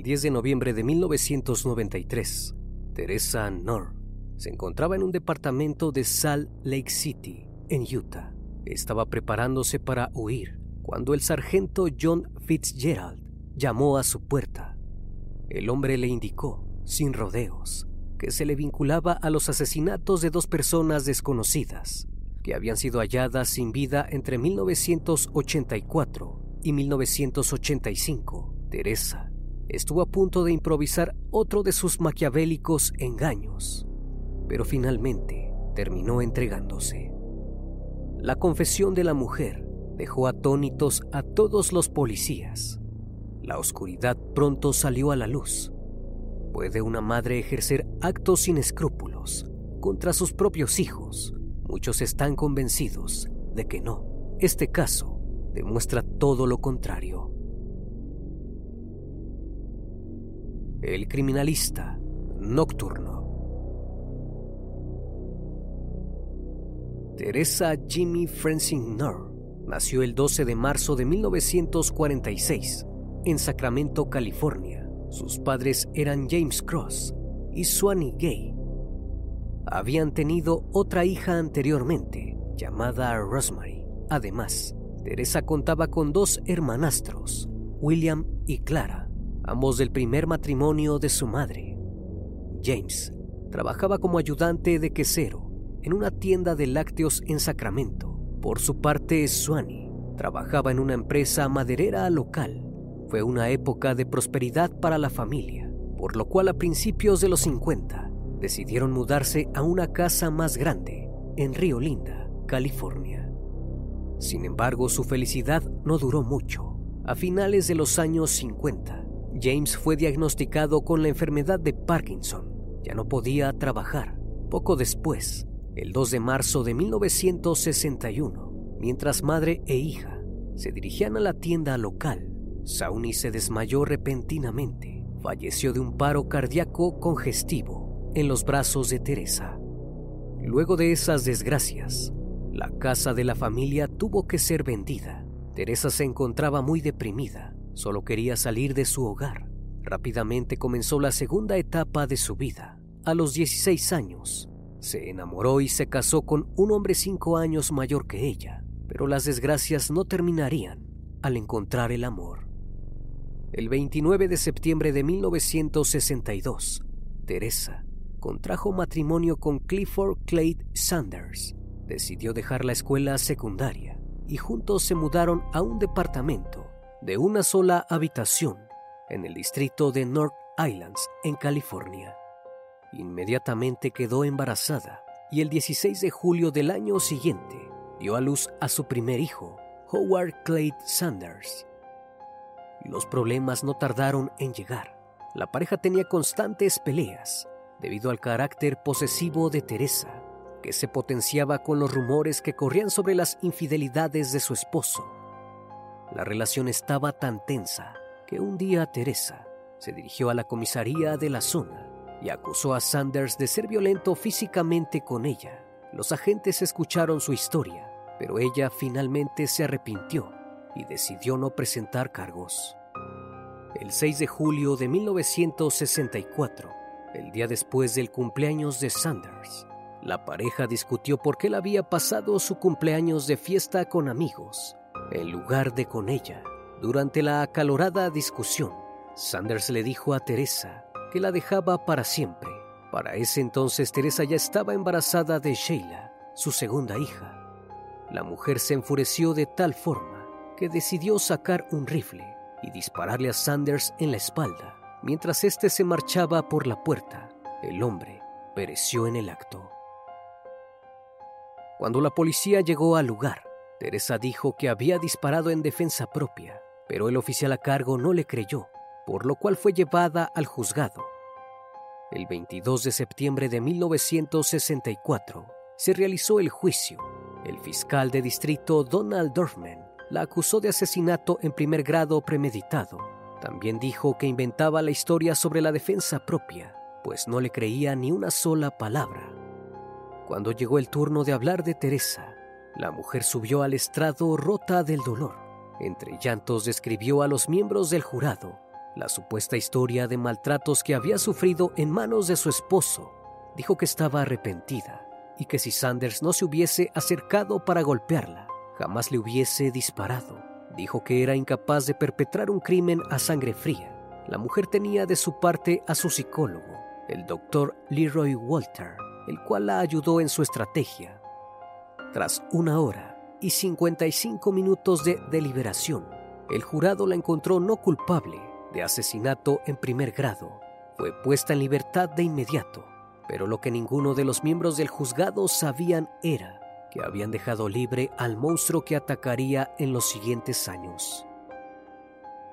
El 10 de noviembre de 1993, Teresa Knorr se encontraba en un departamento de Salt Lake City, en Utah. Estaba preparándose para huir cuando el sargento John Fitzgerald llamó a su puerta. El hombre le indicó, sin rodeos, que se le vinculaba a los asesinatos de dos personas desconocidas que habían sido halladas sin vida entre 1984 y 1985. Teresa estuvo a punto de improvisar otro de sus maquiavélicos engaños, pero finalmente terminó entregándose. La confesión de la mujer dejó atónitos a todos los policías. La oscuridad pronto salió a la luz. ¿Puede una madre ejercer actos sin escrúpulos contra sus propios hijos? Muchos están convencidos de que no. Este caso demuestra todo lo contrario. El criminalista nocturno. Teresa Jimmy Francine nació el 12 de marzo de 1946 en Sacramento, California. Sus padres eran James Cross y Swanee Gay. Habían tenido otra hija anteriormente, llamada Rosemary. Además, Teresa contaba con dos hermanastros, William y Clara, ambos del primer matrimonio de su madre. James trabajaba como ayudante de quesero en una tienda de lácteos en Sacramento. Por su parte, Swanee trabajaba en una empresa maderera local. Fue una época de prosperidad para la familia, por lo cual a principios de los 50 decidieron mudarse a una casa más grande en Río Linda, California. Sin embargo, su felicidad no duró mucho. A finales de los años 50, James fue diagnosticado con la enfermedad de Parkinson. Ya no podía trabajar. Poco después, el 2 de marzo de 1961, mientras madre e hija se dirigían a la tienda local, Sauni se desmayó repentinamente. Falleció de un paro cardíaco congestivo en los brazos de Teresa. Luego de esas desgracias, la casa de la familia tuvo que ser vendida. Teresa se encontraba muy deprimida, solo quería salir de su hogar. Rápidamente comenzó la segunda etapa de su vida. A los 16 años, se enamoró y se casó con un hombre cinco años mayor que ella, pero las desgracias no terminarían al encontrar el amor. El 29 de septiembre de 1962, Teresa contrajo matrimonio con Clifford Clay Sanders. Decidió dejar la escuela secundaria y juntos se mudaron a un departamento de una sola habitación en el distrito de North Islands, en California. Inmediatamente quedó embarazada y el 16 de julio del año siguiente dio a luz a su primer hijo, Howard Clay Sanders. Los problemas no tardaron en llegar. La pareja tenía constantes peleas debido al carácter posesivo de Teresa, que se potenciaba con los rumores que corrían sobre las infidelidades de su esposo. La relación estaba tan tensa que un día Teresa se dirigió a la comisaría de la zona y acusó a Sanders de ser violento físicamente con ella. Los agentes escucharon su historia, pero ella finalmente se arrepintió y decidió no presentar cargos. El 6 de julio de 1964, el día después del cumpleaños de Sanders, la pareja discutió por qué él había pasado su cumpleaños de fiesta con amigos, en lugar de con ella. Durante la acalorada discusión, Sanders le dijo a Teresa que la dejaba para siempre. Para ese entonces Teresa ya estaba embarazada de Sheila, su segunda hija. La mujer se enfureció de tal forma que decidió sacar un rifle y dispararle a Sanders en la espalda. Mientras éste se marchaba por la puerta, el hombre pereció en el acto. Cuando la policía llegó al lugar, Teresa dijo que había disparado en defensa propia, pero el oficial a cargo no le creyó, por lo cual fue llevada al juzgado. El 22 de septiembre de 1964 se realizó el juicio. El fiscal de distrito Donald Dorfman la acusó de asesinato en primer grado premeditado también dijo que inventaba la historia sobre la defensa propia, pues no le creía ni una sola palabra. Cuando llegó el turno de hablar de Teresa, la mujer subió al estrado rota del dolor. Entre llantos describió a los miembros del jurado la supuesta historia de maltratos que había sufrido en manos de su esposo. Dijo que estaba arrepentida y que si Sanders no se hubiese acercado para golpearla, jamás le hubiese disparado. Dijo que era incapaz de perpetrar un crimen a sangre fría. La mujer tenía de su parte a su psicólogo, el doctor Leroy Walter, el cual la ayudó en su estrategia. Tras una hora y 55 minutos de deliberación, el jurado la encontró no culpable de asesinato en primer grado. Fue puesta en libertad de inmediato, pero lo que ninguno de los miembros del juzgado sabían era que habían dejado libre al monstruo que atacaría en los siguientes años.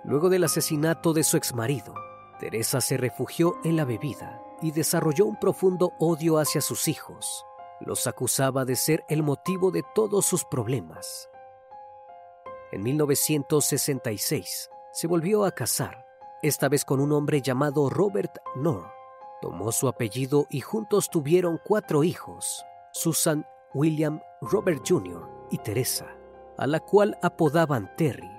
Luego del asesinato de su exmarido, Teresa se refugió en la bebida y desarrolló un profundo odio hacia sus hijos. Los acusaba de ser el motivo de todos sus problemas. En 1966 se volvió a casar, esta vez con un hombre llamado Robert Knorr. Tomó su apellido y juntos tuvieron cuatro hijos, Susan William, Robert Jr. y Teresa, a la cual apodaban Terry.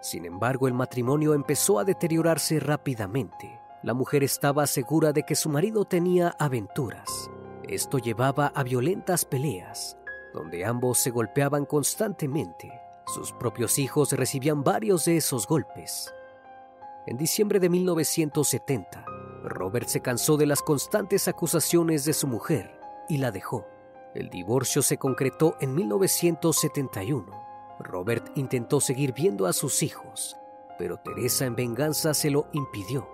Sin embargo, el matrimonio empezó a deteriorarse rápidamente. La mujer estaba segura de que su marido tenía aventuras. Esto llevaba a violentas peleas, donde ambos se golpeaban constantemente. Sus propios hijos recibían varios de esos golpes. En diciembre de 1970, Robert se cansó de las constantes acusaciones de su mujer y la dejó. El divorcio se concretó en 1971. Robert intentó seguir viendo a sus hijos, pero Teresa en venganza se lo impidió.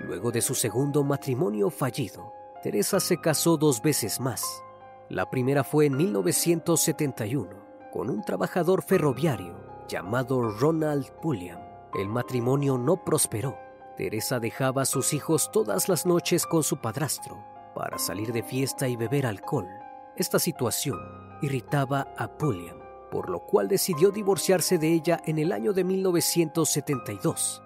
Luego de su segundo matrimonio fallido, Teresa se casó dos veces más. La primera fue en 1971 con un trabajador ferroviario llamado Ronald Pulliam. El matrimonio no prosperó. Teresa dejaba a sus hijos todas las noches con su padrastro para salir de fiesta y beber alcohol. Esta situación irritaba a Pulliam, por lo cual decidió divorciarse de ella en el año de 1972.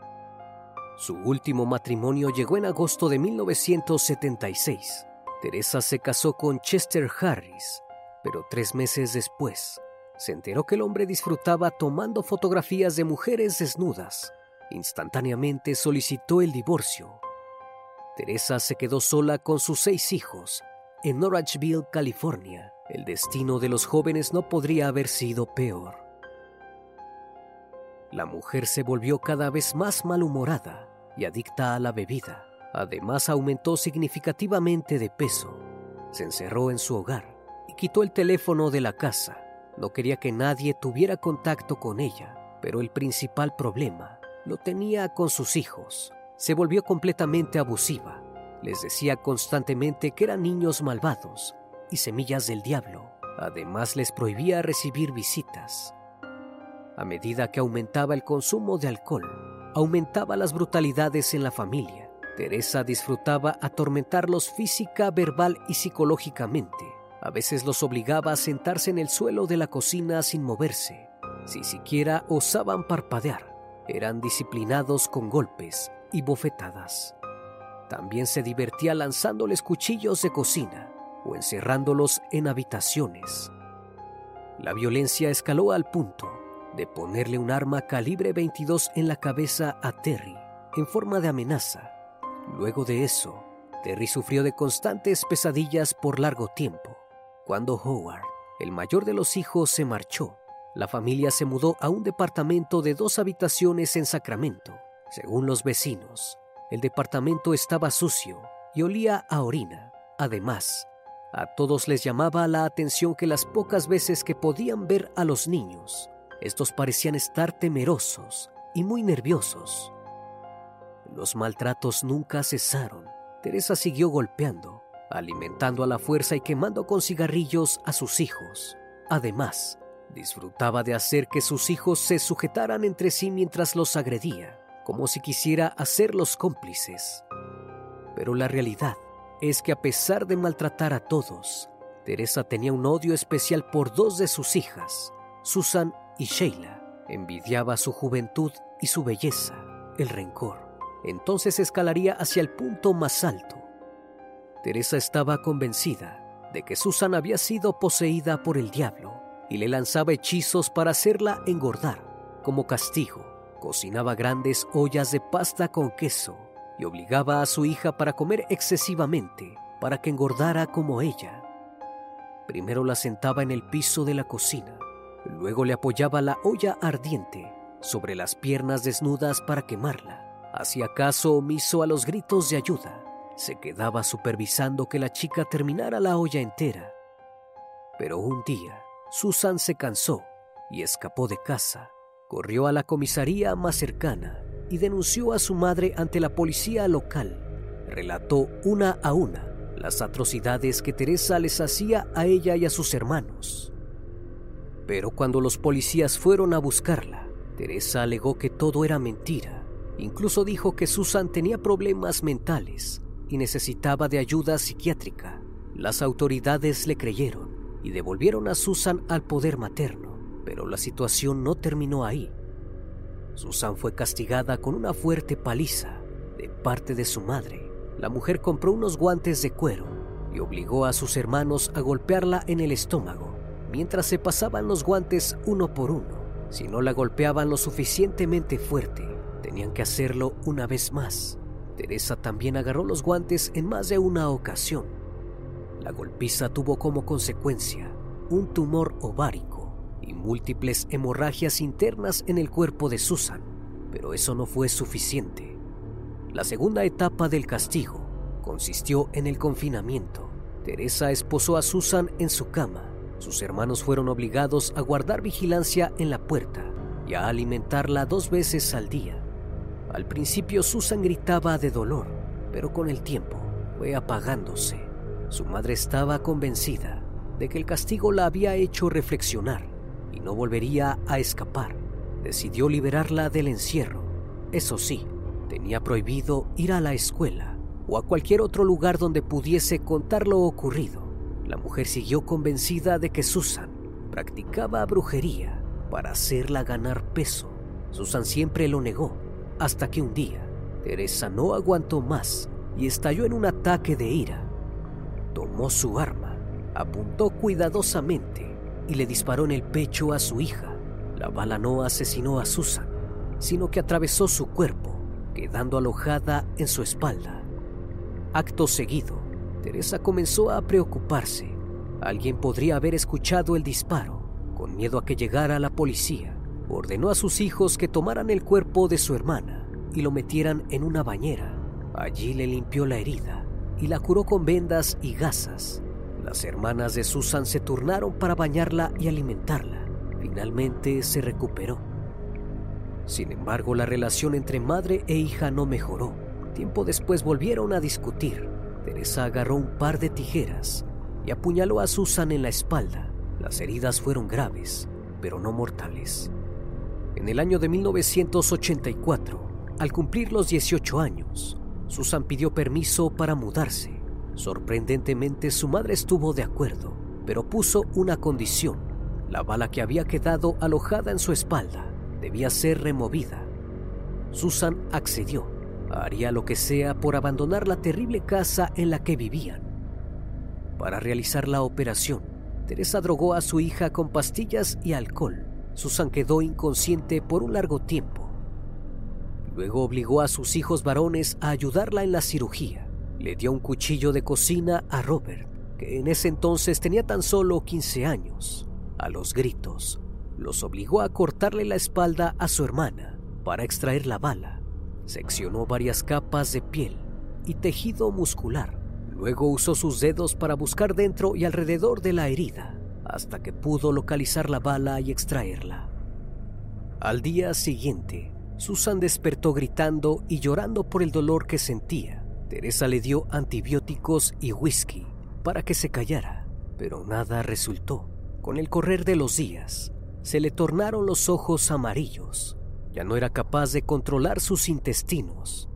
Su último matrimonio llegó en agosto de 1976. Teresa se casó con Chester Harris, pero tres meses después se enteró que el hombre disfrutaba tomando fotografías de mujeres desnudas. Instantáneamente solicitó el divorcio. Teresa se quedó sola con sus seis hijos en Norachville, California. El destino de los jóvenes no podría haber sido peor. la mujer se volvió cada vez más malhumorada y adicta a la bebida. Además aumentó significativamente de peso. Se encerró en su hogar y quitó el teléfono de la casa. No quería que nadie tuviera contacto con ella, pero el principal problema lo tenía con sus hijos. Se volvió completamente abusiva. Les decía constantemente que eran niños malvados y semillas del diablo. Además les prohibía recibir visitas. A medida que aumentaba el consumo de alcohol, aumentaba las brutalidades en la familia. Teresa disfrutaba atormentarlos física, verbal y psicológicamente. A veces los obligaba a sentarse en el suelo de la cocina sin moverse. Si siquiera osaban parpadear, eran disciplinados con golpes y bofetadas. También se divertía lanzándoles cuchillos de cocina o encerrándolos en habitaciones. La violencia escaló al punto de ponerle un arma calibre 22 en la cabeza a Terry en forma de amenaza. Luego de eso, Terry sufrió de constantes pesadillas por largo tiempo. Cuando Howard, el mayor de los hijos, se marchó, la familia se mudó a un departamento de dos habitaciones en Sacramento. Según los vecinos, el departamento estaba sucio y olía a orina. Además, a todos les llamaba la atención que las pocas veces que podían ver a los niños, estos parecían estar temerosos y muy nerviosos. Los maltratos nunca cesaron. Teresa siguió golpeando, alimentando a la fuerza y quemando con cigarrillos a sus hijos. Además, disfrutaba de hacer que sus hijos se sujetaran entre sí mientras los agredía, como si quisiera hacerlos cómplices. Pero la realidad es que a pesar de maltratar a todos, Teresa tenía un odio especial por dos de sus hijas, Susan y Sheila. Envidiaba su juventud y su belleza, el rencor. Entonces escalaría hacia el punto más alto. Teresa estaba convencida de que Susan había sido poseída por el diablo y le lanzaba hechizos para hacerla engordar. Como castigo, cocinaba grandes ollas de pasta con queso y obligaba a su hija para comer excesivamente para que engordara como ella. Primero la sentaba en el piso de la cocina Luego le apoyaba la olla ardiente sobre las piernas desnudas para quemarla. Hacía caso omiso a los gritos de ayuda. Se quedaba supervisando que la chica terminara la olla entera. Pero un día, Susan se cansó y escapó de casa. Corrió a la comisaría más cercana y denunció a su madre ante la policía local. Relató una a una las atrocidades que Teresa les hacía a ella y a sus hermanos. Pero cuando los policías fueron a buscarla, Teresa alegó que todo era mentira. Incluso dijo que Susan tenía problemas mentales y necesitaba de ayuda psiquiátrica. Las autoridades le creyeron y devolvieron a Susan al poder materno, pero la situación no terminó ahí. Susan fue castigada con una fuerte paliza de parte de su madre. La mujer compró unos guantes de cuero y obligó a sus hermanos a golpearla en el estómago mientras se pasaban los guantes uno por uno. Si no la golpeaban lo suficientemente fuerte, tenían que hacerlo una vez más. Teresa también agarró los guantes en más de una ocasión. La golpiza tuvo como consecuencia un tumor ovárico y múltiples hemorragias internas en el cuerpo de Susan, pero eso no fue suficiente. La segunda etapa del castigo consistió en el confinamiento. Teresa esposó a Susan en su cama sus hermanos fueron obligados a guardar vigilancia en la puerta y a alimentarla dos veces al día. Al principio Susan gritaba de dolor, pero con el tiempo fue apagándose. Su madre estaba convencida de que el castigo la había hecho reflexionar y no volvería a escapar. Decidió liberarla del encierro. Eso sí, tenía prohibido ir a la escuela o a cualquier otro lugar donde pudiese contar lo ocurrido. La mujer siguió convencida de que Susan practicaba brujería para hacerla ganar peso. Susan siempre lo negó, hasta que un día Teresa no aguantó más y estalló en un ataque de ira. Tomó su arma, apuntó cuidadosamente y le disparó en el pecho a su hija. La bala no asesinó a Susan, sino que atravesó su cuerpo, quedando alojada en su espalda. Acto seguido, Teresa comenzó a preocuparse. Alguien podría haber escuchado el disparo. Con miedo a que llegara la policía, ordenó a sus hijos que tomaran el cuerpo de su hermana y lo metieran en una bañera. Allí le limpió la herida y la curó con vendas y gasas. Las hermanas de Susan se turnaron para bañarla y alimentarla. Finalmente se recuperó. Sin embargo, la relación entre madre e hija no mejoró. Tiempo después volvieron a discutir. Teresa agarró un par de tijeras y apuñaló a Susan en la espalda. Las heridas fueron graves, pero no mortales. En el año de 1984, al cumplir los 18 años, Susan pidió permiso para mudarse. Sorprendentemente, su madre estuvo de acuerdo, pero puso una condición. La bala que había quedado alojada en su espalda debía ser removida. Susan accedió. Haría lo que sea por abandonar la terrible casa en la que vivían. Para realizar la operación, Teresa drogó a su hija con pastillas y alcohol. Susan quedó inconsciente por un largo tiempo. Luego obligó a sus hijos varones a ayudarla en la cirugía. Le dio un cuchillo de cocina a Robert, que en ese entonces tenía tan solo 15 años. A los gritos, los obligó a cortarle la espalda a su hermana para extraer la bala. Seccionó varias capas de piel y tejido muscular Luego usó sus dedos para buscar dentro y alrededor de la herida, hasta que pudo localizar la bala y extraerla. Al día siguiente, Susan despertó gritando y llorando por el dolor que sentía. Teresa le dio antibióticos y whisky para que se callara, pero nada resultó. Con el correr de los días, se le tornaron los ojos amarillos. Ya no era capaz de controlar sus intestinos.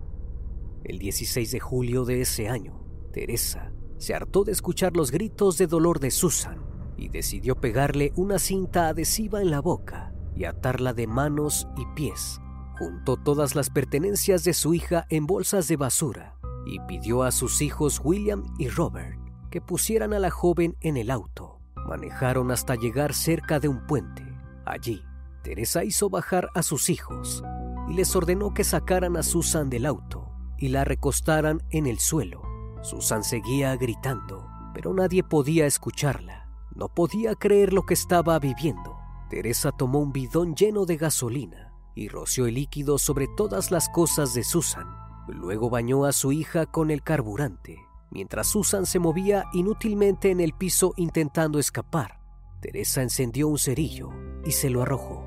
El 16 de julio de ese año, Teresa se hartó de escuchar los gritos de dolor de Susan y decidió pegarle una cinta adhesiva en la boca y atarla de manos y pies. Juntó todas las pertenencias de su hija en bolsas de basura y pidió a sus hijos William y Robert que pusieran a la joven en el auto. Manejaron hasta llegar cerca de un puente. Allí, Teresa hizo bajar a sus hijos y les ordenó que sacaran a Susan del auto y la recostaran en el suelo. Susan seguía gritando, pero nadie podía escucharla. No podía creer lo que estaba viviendo. Teresa tomó un bidón lleno de gasolina y roció el líquido sobre todas las cosas de Susan. Luego bañó a su hija con el carburante, mientras Susan se movía inútilmente en el piso intentando escapar. Teresa encendió un cerillo y se lo arrojó.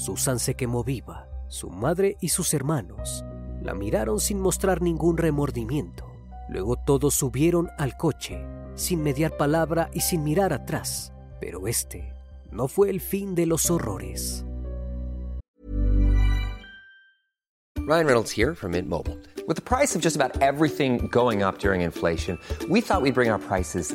Susan se quemó viva. Su madre y sus hermanos la miraron sin mostrar ningún remordimiento. Luego todos subieron al coche, sin mediar palabra y sin mirar atrás. Pero este no fue el fin de los horrores. Ryan Reynolds here from Mint Mobile. With the price of just about everything going up during inflation, we thought we'd bring our prices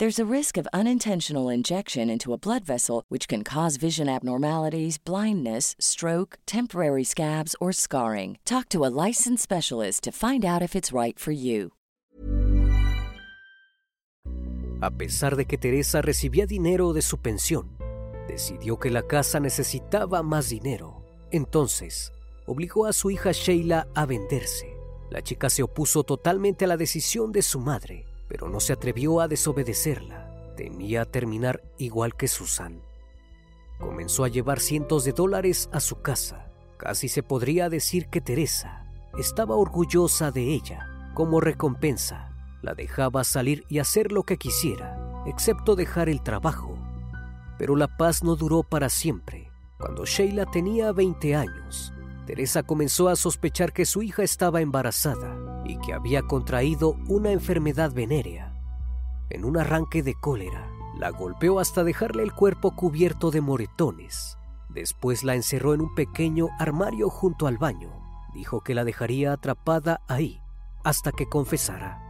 There's a risk of unintentional injection into a blood vessel, which can cause vision abnormalities, blindness, stroke, temporary scabs, or scarring. Talk to a licensed specialist to find out if it's right for you. A pesar de que Teresa recibía dinero de su pensión, decidió que la casa necesitaba más dinero. Entonces, obligó a su hija Sheila a venderse. La chica se opuso totalmente a la decisión de su madre, pero no se atrevió a desobedecerla. Temía terminar igual que Susan. Comenzó a llevar cientos de dólares a su casa. Casi se podría decir que Teresa estaba orgullosa de ella. Como recompensa, la dejaba salir y hacer lo que quisiera, excepto dejar el trabajo. Pero la paz no duró para siempre. Cuando Sheila tenía 20 años, Teresa comenzó a sospechar que su hija estaba embarazada que había contraído una enfermedad venérea. En un arranque de cólera, la golpeó hasta dejarle el cuerpo cubierto de moretones. Después la encerró en un pequeño armario junto al baño. Dijo que la dejaría atrapada ahí hasta que confesara.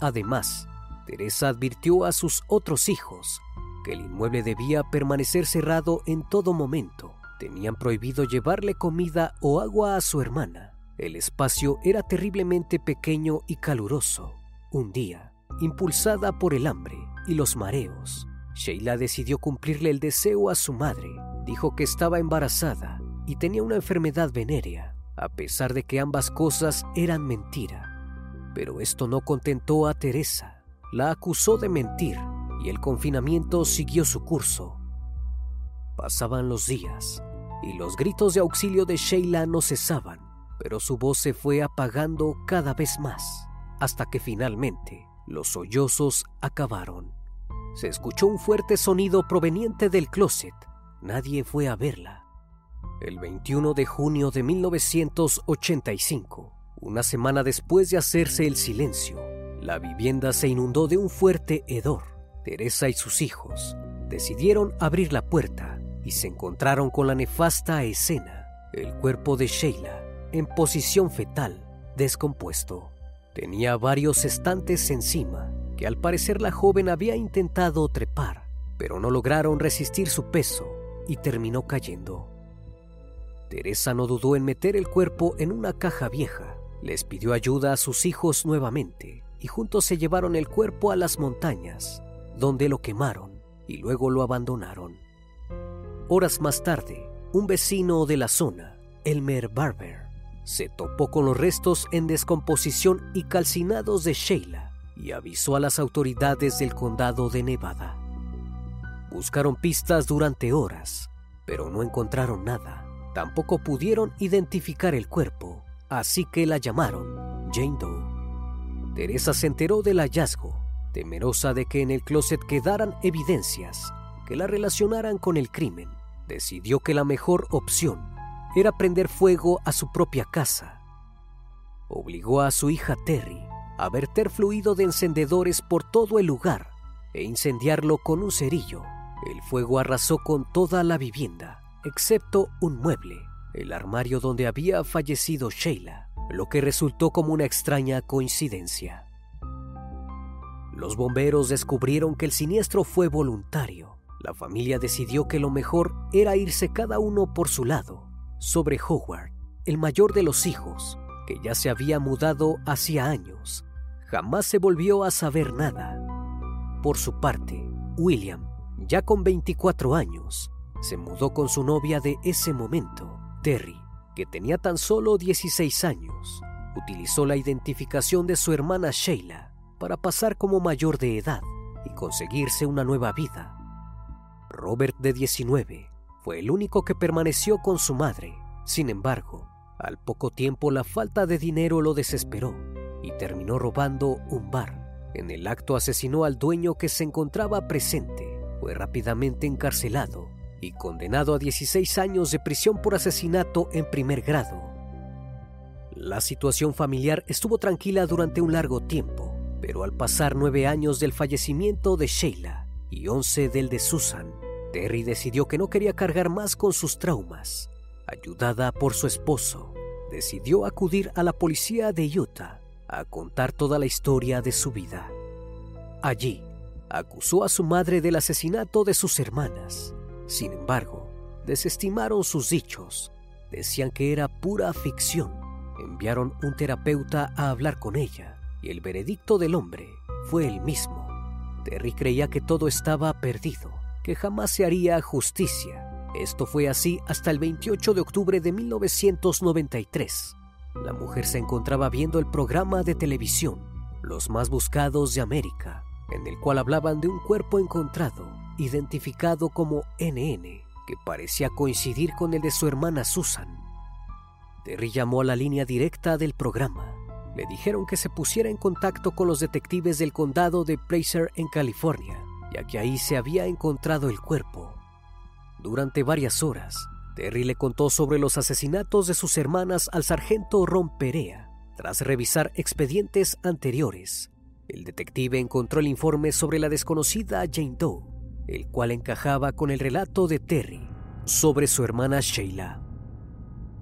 Además, Teresa advirtió a sus otros hijos que el inmueble debía permanecer cerrado en todo momento. Tenían prohibido llevarle comida o agua a su hermana. El espacio era terriblemente pequeño y caluroso. Un día, impulsada por el hambre y los mareos, Sheila decidió cumplirle el deseo a su madre. Dijo que estaba embarazada y tenía una enfermedad venérea, a pesar de que ambas cosas eran mentira. Pero esto no contentó a Teresa. La acusó de mentir y el confinamiento siguió su curso. Pasaban los días y los gritos de auxilio de Sheila no cesaban, pero su voz se fue apagando cada vez más, hasta que finalmente los sollozos acabaron. Se escuchó un fuerte sonido proveniente del closet. Nadie fue a verla. El 21 de junio de 1985, una semana después de hacerse el silencio, la vivienda se inundó de un fuerte hedor. Teresa y sus hijos decidieron abrir la puerta y se encontraron con la nefasta escena, el cuerpo de Sheila en posición fetal, descompuesto. Tenía varios estantes encima que al parecer la joven había intentado trepar, pero no lograron resistir su peso y terminó cayendo. Teresa no dudó en meter el cuerpo en una caja vieja, les pidió ayuda a sus hijos nuevamente y juntos se llevaron el cuerpo a las montañas, donde lo quemaron y luego lo abandonaron. Horas más tarde, un vecino de la zona, Elmer Barber, se topó con los restos en descomposición y calcinados de Sheila y avisó a las autoridades del condado de Nevada. Buscaron pistas durante horas, pero no encontraron nada. Tampoco pudieron identificar el cuerpo, así que la llamaron Jane Doe. Teresa se enteró del hallazgo, temerosa de que en el closet quedaran evidencias que la relacionaran con el crimen. Decidió que la mejor opción era prender fuego a su propia casa. Obligó a su hija Terry a verter fluido de encendedores por todo el lugar e incendiarlo con un cerillo. El fuego arrasó con toda la vivienda, excepto un mueble, el armario donde había fallecido Sheila, lo que resultó como una extraña coincidencia. Los bomberos descubrieron que el siniestro fue voluntario. La familia decidió que lo mejor era irse cada uno por su lado sobre Howard, el mayor de los hijos, que ya se había mudado hacía años. Jamás se volvió a saber nada. Por su parte, William, ya con 24 años, se mudó con su novia de ese momento, Terry, que tenía tan solo 16 años. Utilizó la identificación de su hermana Sheila para pasar como mayor de edad y conseguirse una nueva vida. Robert, de 19, fue el único que permaneció con su madre. Sin embargo, al poco tiempo la falta de dinero lo desesperó y terminó robando un bar. En el acto asesinó al dueño que se encontraba presente. Fue rápidamente encarcelado y condenado a 16 años de prisión por asesinato en primer grado. La situación familiar estuvo tranquila durante un largo tiempo, pero al pasar nueve años del fallecimiento de Sheila y once del de Susan, Terry decidió que no quería cargar más con sus traumas. Ayudada por su esposo, decidió acudir a la policía de Utah a contar toda la historia de su vida. Allí, acusó a su madre del asesinato de sus hermanas. Sin embargo, desestimaron sus dichos. Decían que era pura ficción. Enviaron un terapeuta a hablar con ella y el veredicto del hombre fue el mismo. Terry creía que todo estaba perdido que jamás se haría justicia. Esto fue así hasta el 28 de octubre de 1993. La mujer se encontraba viendo el programa de televisión Los más buscados de América, en el cual hablaban de un cuerpo encontrado, identificado como NN, que parecía coincidir con el de su hermana Susan. Terry llamó a la línea directa del programa. Le dijeron que se pusiera en contacto con los detectives del condado de Placer en California, ya que ahí se había encontrado el cuerpo. Durante varias horas, Terry le contó sobre los asesinatos de sus hermanas al sargento Ron Perea. Tras revisar expedientes anteriores, el detective encontró el informe sobre la desconocida Jane Doe, el cual encajaba con el relato de Terry sobre su hermana Sheila.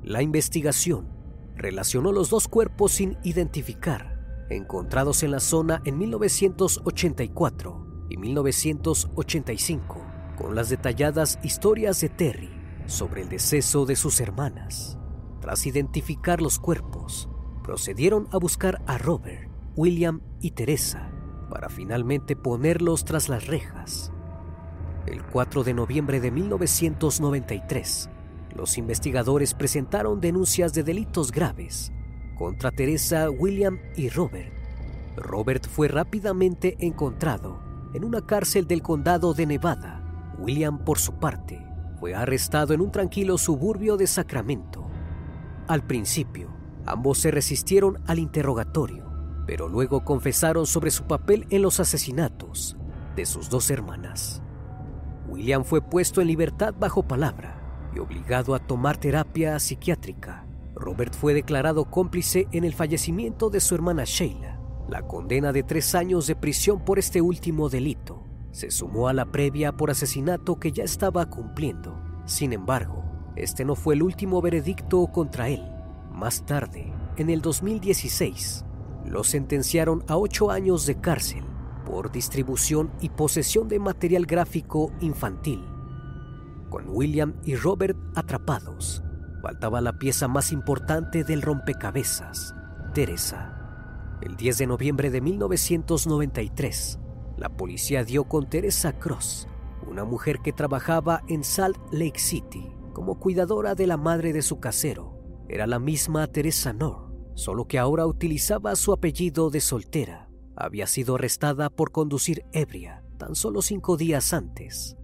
La investigación relacionó los dos cuerpos sin identificar, encontrados en la zona en 1984 y 1985, con las detalladas historias de Terry sobre el deceso de sus hermanas. Tras identificar los cuerpos, procedieron a buscar a Robert, William y Teresa para finalmente ponerlos tras las rejas. El 4 de noviembre de 1993, los investigadores presentaron denuncias de delitos graves contra Teresa, William y Robert. Robert fue rápidamente encontrado en una cárcel del condado de Nevada. William, por su parte, fue arrestado en un tranquilo suburbio de Sacramento. Al principio, ambos se resistieron al interrogatorio, pero luego confesaron sobre su papel en los asesinatos de sus dos hermanas. William fue puesto en libertad bajo palabra y obligado a tomar terapia psiquiátrica. Robert fue declarado cómplice en el fallecimiento de su hermana Sheila. La condena de tres años de prisión por este último delito se sumó a la previa por asesinato que ya estaba cumpliendo. Sin embargo, este no fue el último veredicto contra él. Más tarde, en el 2016, lo sentenciaron a ocho años de cárcel por distribución y posesión de material gráfico infantil. Con William y Robert atrapados, faltaba la pieza más importante del rompecabezas, Teresa. El 10 de noviembre de 1993, la policía dio con Teresa Cross, una mujer que trabajaba en Salt Lake City como cuidadora de la madre de su casero. Era la misma Teresa Nor, solo que ahora utilizaba su apellido de soltera. Había sido arrestada por conducir ebria tan solo cinco días antes.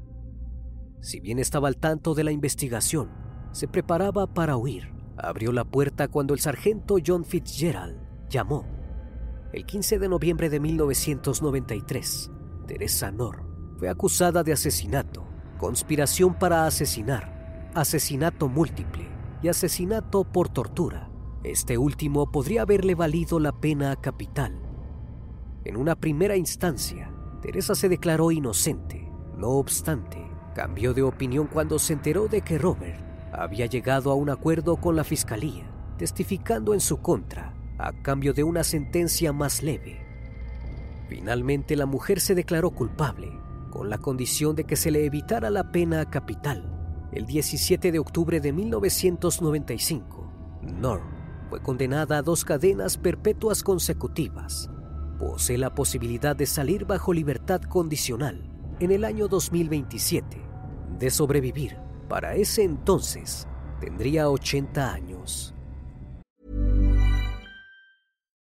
Si bien estaba al tanto de la investigación, se preparaba para huir. Abrió la puerta cuando el sargento John Fitzgerald llamó. El 15 de noviembre de 1993, Teresa Nor fue acusada de asesinato, conspiración para asesinar, asesinato múltiple y asesinato por tortura. Este último podría haberle valido la pena capital. En una primera instancia, Teresa se declaró inocente. No obstante, Cambió de opinión cuando se enteró de que Robert había llegado a un acuerdo con la fiscalía, testificando en su contra a cambio de una sentencia más leve. Finalmente la mujer se declaró culpable, con la condición de que se le evitara la pena capital. El 17 de octubre de 1995, Norm fue condenada a dos cadenas perpetuas consecutivas. Posee la posibilidad de salir bajo libertad condicional en el año 2027 de sobrevivir. Para ese entonces tendría 80 años.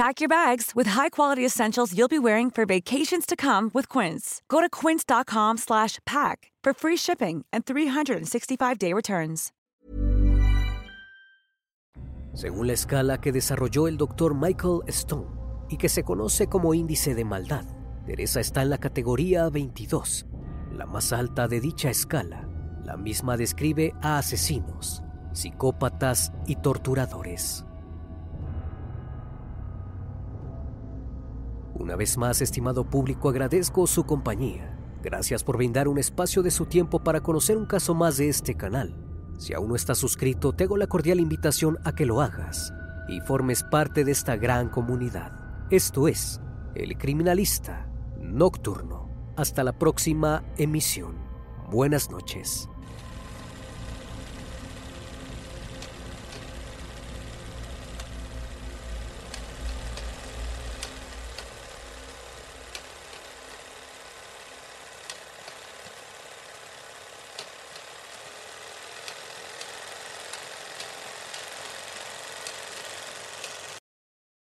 Pack your bags with high-quality essentials you'll be wearing for vacations to come with Quince. Go to quince.com slash pack for free shipping and 365-day returns. Según la escala que desarrolló el doctor Michael Stone y que se conoce como índice de maldad, Teresa está en la categoría 22, la más alta de dicha escala. La misma describe a asesinos, psicópatas y torturadores. Una vez más, estimado público, agradezco su compañía. Gracias por brindar un espacio de su tiempo para conocer un caso más de este canal. Si aún no estás suscrito, te la cordial invitación a que lo hagas y formes parte de esta gran comunidad. Esto es El Criminalista Nocturno. Hasta la próxima emisión. Buenas noches.